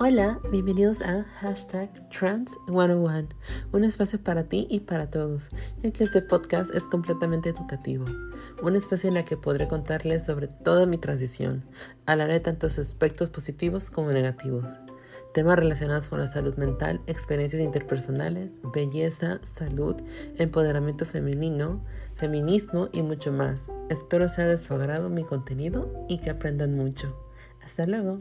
Hola, bienvenidos a hashtag Trans101, un espacio para ti y para todos, ya que este podcast es completamente educativo, un espacio en el que podré contarles sobre toda mi transición, hablaré tanto tantos aspectos positivos como negativos, temas relacionados con la salud mental, experiencias interpersonales, belleza, salud, empoderamiento femenino, feminismo y mucho más. Espero sea de mi contenido y que aprendan mucho. Hasta luego.